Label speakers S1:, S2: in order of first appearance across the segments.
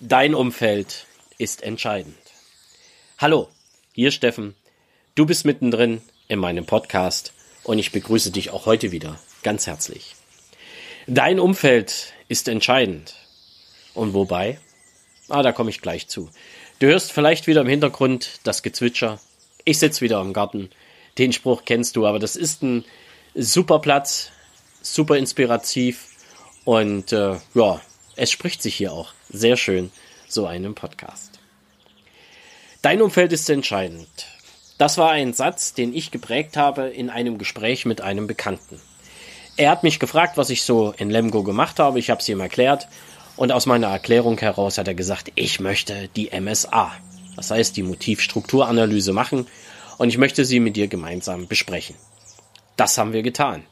S1: Dein Umfeld ist entscheidend. Hallo, hier Steffen. Du bist mittendrin in meinem Podcast und ich begrüße dich auch heute wieder ganz herzlich. Dein Umfeld ist entscheidend. Und wobei? Ah, da komme ich gleich zu. Du hörst vielleicht wieder im Hintergrund das Gezwitscher. Ich sitze wieder im Garten. Den Spruch kennst du, aber das ist ein super Platz, super inspirativ und äh, ja, es spricht sich hier auch sehr schön so einem Podcast. Dein Umfeld ist entscheidend. Das war ein Satz, den ich geprägt habe in einem Gespräch mit einem Bekannten. Er hat mich gefragt, was ich so in Lemgo gemacht habe. Ich habe es ihm erklärt. Und aus meiner Erklärung heraus hat er gesagt, ich möchte die MSA. Das heißt, die Motivstrukturanalyse machen. Und ich möchte sie mit dir gemeinsam besprechen. Das haben wir getan.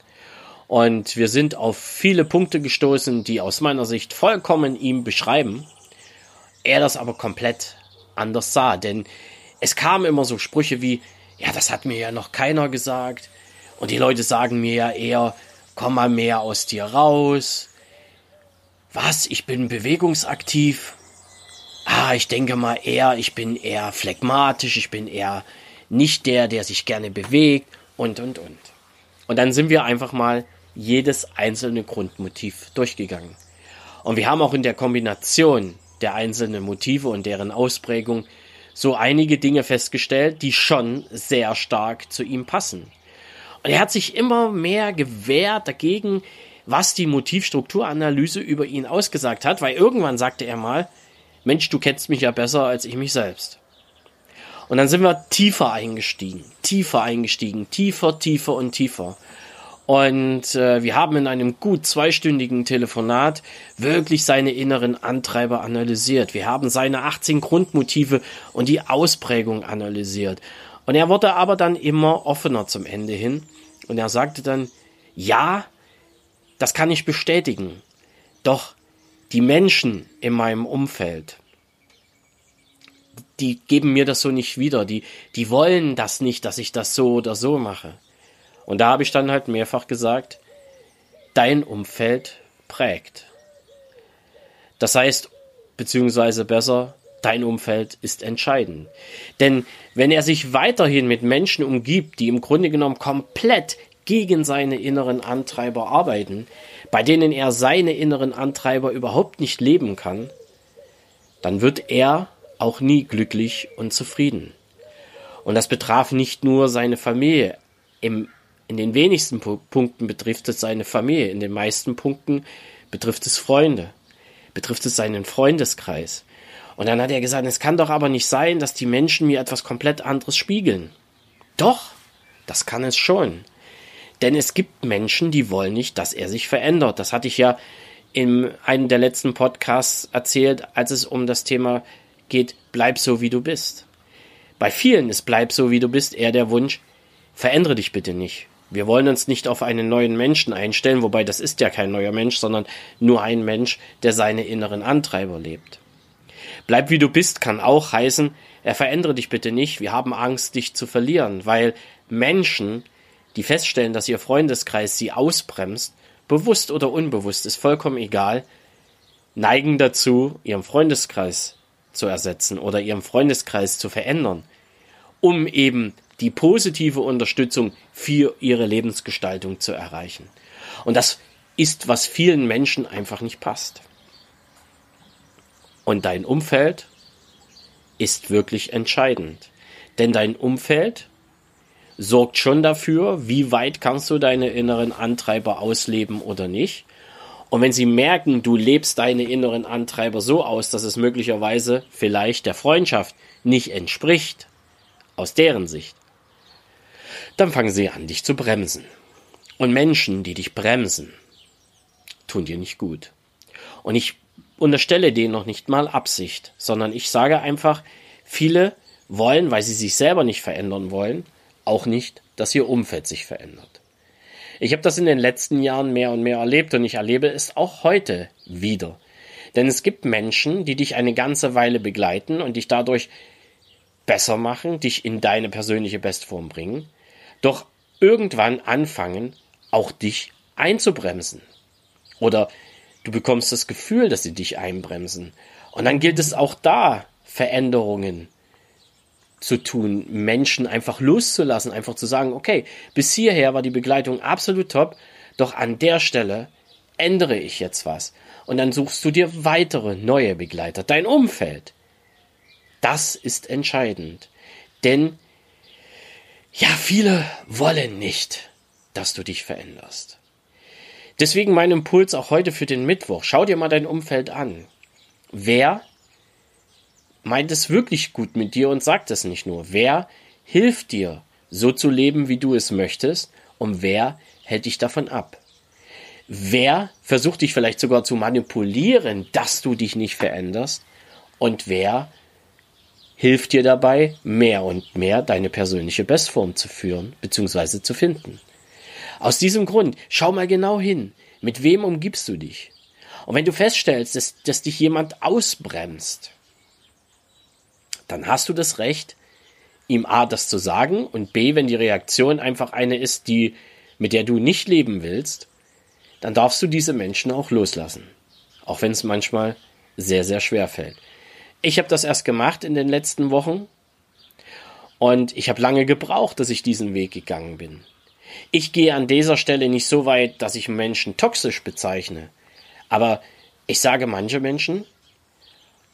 S1: Und wir sind auf viele Punkte gestoßen, die aus meiner Sicht vollkommen ihm beschreiben. Er das aber komplett anders sah. Denn es kamen immer so Sprüche wie, ja, das hat mir ja noch keiner gesagt. Und die Leute sagen mir ja eher, komm mal mehr aus dir raus. Was? Ich bin bewegungsaktiv. Ah, ich denke mal eher, ich bin eher phlegmatisch, ich bin eher nicht der, der sich gerne bewegt und, und, und. Und dann sind wir einfach mal jedes einzelne Grundmotiv durchgegangen. Und wir haben auch in der Kombination der einzelnen Motive und deren Ausprägung so einige Dinge festgestellt, die schon sehr stark zu ihm passen. Und er hat sich immer mehr gewehrt dagegen, was die Motivstrukturanalyse über ihn ausgesagt hat, weil irgendwann sagte er mal, Mensch, du kennst mich ja besser als ich mich selbst. Und dann sind wir tiefer eingestiegen, tiefer eingestiegen, tiefer, tiefer und tiefer. Und äh, wir haben in einem gut zweistündigen Telefonat wirklich seine inneren Antreiber analysiert. Wir haben seine 18 Grundmotive und die Ausprägung analysiert. Und er wurde aber dann immer offener zum Ende hin. Und er sagte dann, ja, das kann ich bestätigen. Doch die Menschen in meinem Umfeld, die geben mir das so nicht wieder. Die, die wollen das nicht, dass ich das so oder so mache. Und da habe ich dann halt mehrfach gesagt, dein Umfeld prägt. Das heißt, beziehungsweise besser, dein Umfeld ist entscheidend. Denn wenn er sich weiterhin mit Menschen umgibt, die im Grunde genommen komplett gegen seine inneren Antreiber arbeiten, bei denen er seine inneren Antreiber überhaupt nicht leben kann, dann wird er auch nie glücklich und zufrieden. Und das betraf nicht nur seine Familie. Im in den wenigsten Punkten betrifft es seine Familie, in den meisten Punkten betrifft es Freunde, betrifft es seinen Freundeskreis. Und dann hat er gesagt, es kann doch aber nicht sein, dass die Menschen mir etwas komplett anderes spiegeln. Doch, das kann es schon. Denn es gibt Menschen, die wollen nicht, dass er sich verändert. Das hatte ich ja in einem der letzten Podcasts erzählt, als es um das Thema geht, bleib so wie du bist. Bei vielen ist bleib so wie du bist eher der Wunsch, verändere dich bitte nicht. Wir wollen uns nicht auf einen neuen Menschen einstellen, wobei das ist ja kein neuer Mensch, sondern nur ein Mensch, der seine inneren Antreiber lebt. Bleib wie du bist kann auch heißen, er verändere dich bitte nicht, wir haben Angst, dich zu verlieren, weil Menschen, die feststellen, dass ihr Freundeskreis sie ausbremst, bewusst oder unbewusst, ist vollkommen egal, neigen dazu, ihren Freundeskreis zu ersetzen oder ihren Freundeskreis zu verändern, um eben die positive Unterstützung für ihre Lebensgestaltung zu erreichen. Und das ist, was vielen Menschen einfach nicht passt. Und dein Umfeld ist wirklich entscheidend. Denn dein Umfeld sorgt schon dafür, wie weit kannst du deine inneren Antreiber ausleben oder nicht. Und wenn sie merken, du lebst deine inneren Antreiber so aus, dass es möglicherweise vielleicht der Freundschaft nicht entspricht, aus deren Sicht, dann fangen sie an, dich zu bremsen. Und Menschen, die dich bremsen, tun dir nicht gut. Und ich unterstelle denen noch nicht mal Absicht, sondern ich sage einfach, viele wollen, weil sie sich selber nicht verändern wollen, auch nicht, dass ihr Umfeld sich verändert. Ich habe das in den letzten Jahren mehr und mehr erlebt und ich erlebe es auch heute wieder. Denn es gibt Menschen, die dich eine ganze Weile begleiten und dich dadurch besser machen, dich in deine persönliche Bestform bringen doch irgendwann anfangen, auch dich einzubremsen oder Du bekommst das Gefühl, dass sie dich einbremsen. Und dann gilt es auch da, Veränderungen zu tun, Menschen einfach loszulassen, einfach zu sagen, okay, bis hierher war die Begleitung absolut top, doch an der Stelle ändere ich jetzt was. Und dann suchst du dir weitere neue Begleiter, dein Umfeld. Das ist entscheidend. Denn ja, viele wollen nicht, dass du dich veränderst. Deswegen mein Impuls auch heute für den Mittwoch. Schau dir mal dein Umfeld an. Wer meint es wirklich gut mit dir und sagt es nicht nur. Wer hilft dir, so zu leben, wie du es möchtest, und wer hält dich davon ab? Wer versucht dich vielleicht sogar zu manipulieren, dass du dich nicht veränderst? Und wer hilft dir dabei, mehr und mehr deine persönliche Bestform zu führen bzw. zu finden? Aus diesem Grund, schau mal genau hin, mit wem umgibst du dich? Und wenn du feststellst, dass, dass dich jemand ausbremst, dann hast du das Recht, ihm A, das zu sagen und B, wenn die Reaktion einfach eine ist, die, mit der du nicht leben willst, dann darfst du diese Menschen auch loslassen. Auch wenn es manchmal sehr, sehr schwer fällt. Ich habe das erst gemacht in den letzten Wochen und ich habe lange gebraucht, dass ich diesen Weg gegangen bin. Ich gehe an dieser Stelle nicht so weit, dass ich Menschen toxisch bezeichne. Aber ich sage manche Menschen,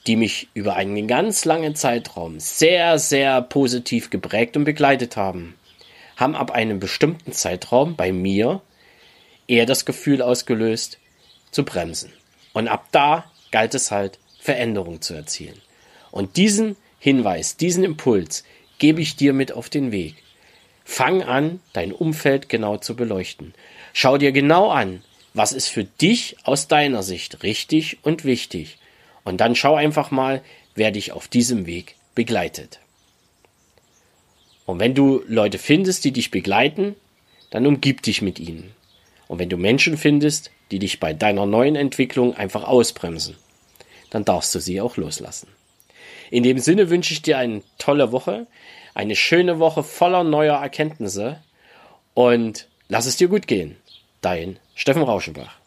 S1: die mich über einen ganz langen Zeitraum sehr, sehr positiv geprägt und begleitet haben, haben ab einem bestimmten Zeitraum bei mir eher das Gefühl ausgelöst, zu bremsen. Und ab da galt es halt, Veränderung zu erzielen. Und diesen Hinweis, diesen Impuls gebe ich dir mit auf den Weg. Fang an, dein Umfeld genau zu beleuchten. Schau dir genau an, was ist für dich aus deiner Sicht richtig und wichtig und dann schau einfach mal, wer dich auf diesem Weg begleitet. Und wenn du Leute findest, die dich begleiten, dann umgib dich mit ihnen. Und wenn du Menschen findest, die dich bei deiner neuen Entwicklung einfach ausbremsen, dann darfst du sie auch loslassen. In dem Sinne wünsche ich dir eine tolle Woche, eine schöne Woche voller neuer Erkenntnisse und lass es dir gut gehen. Dein Steffen Rauschenbach.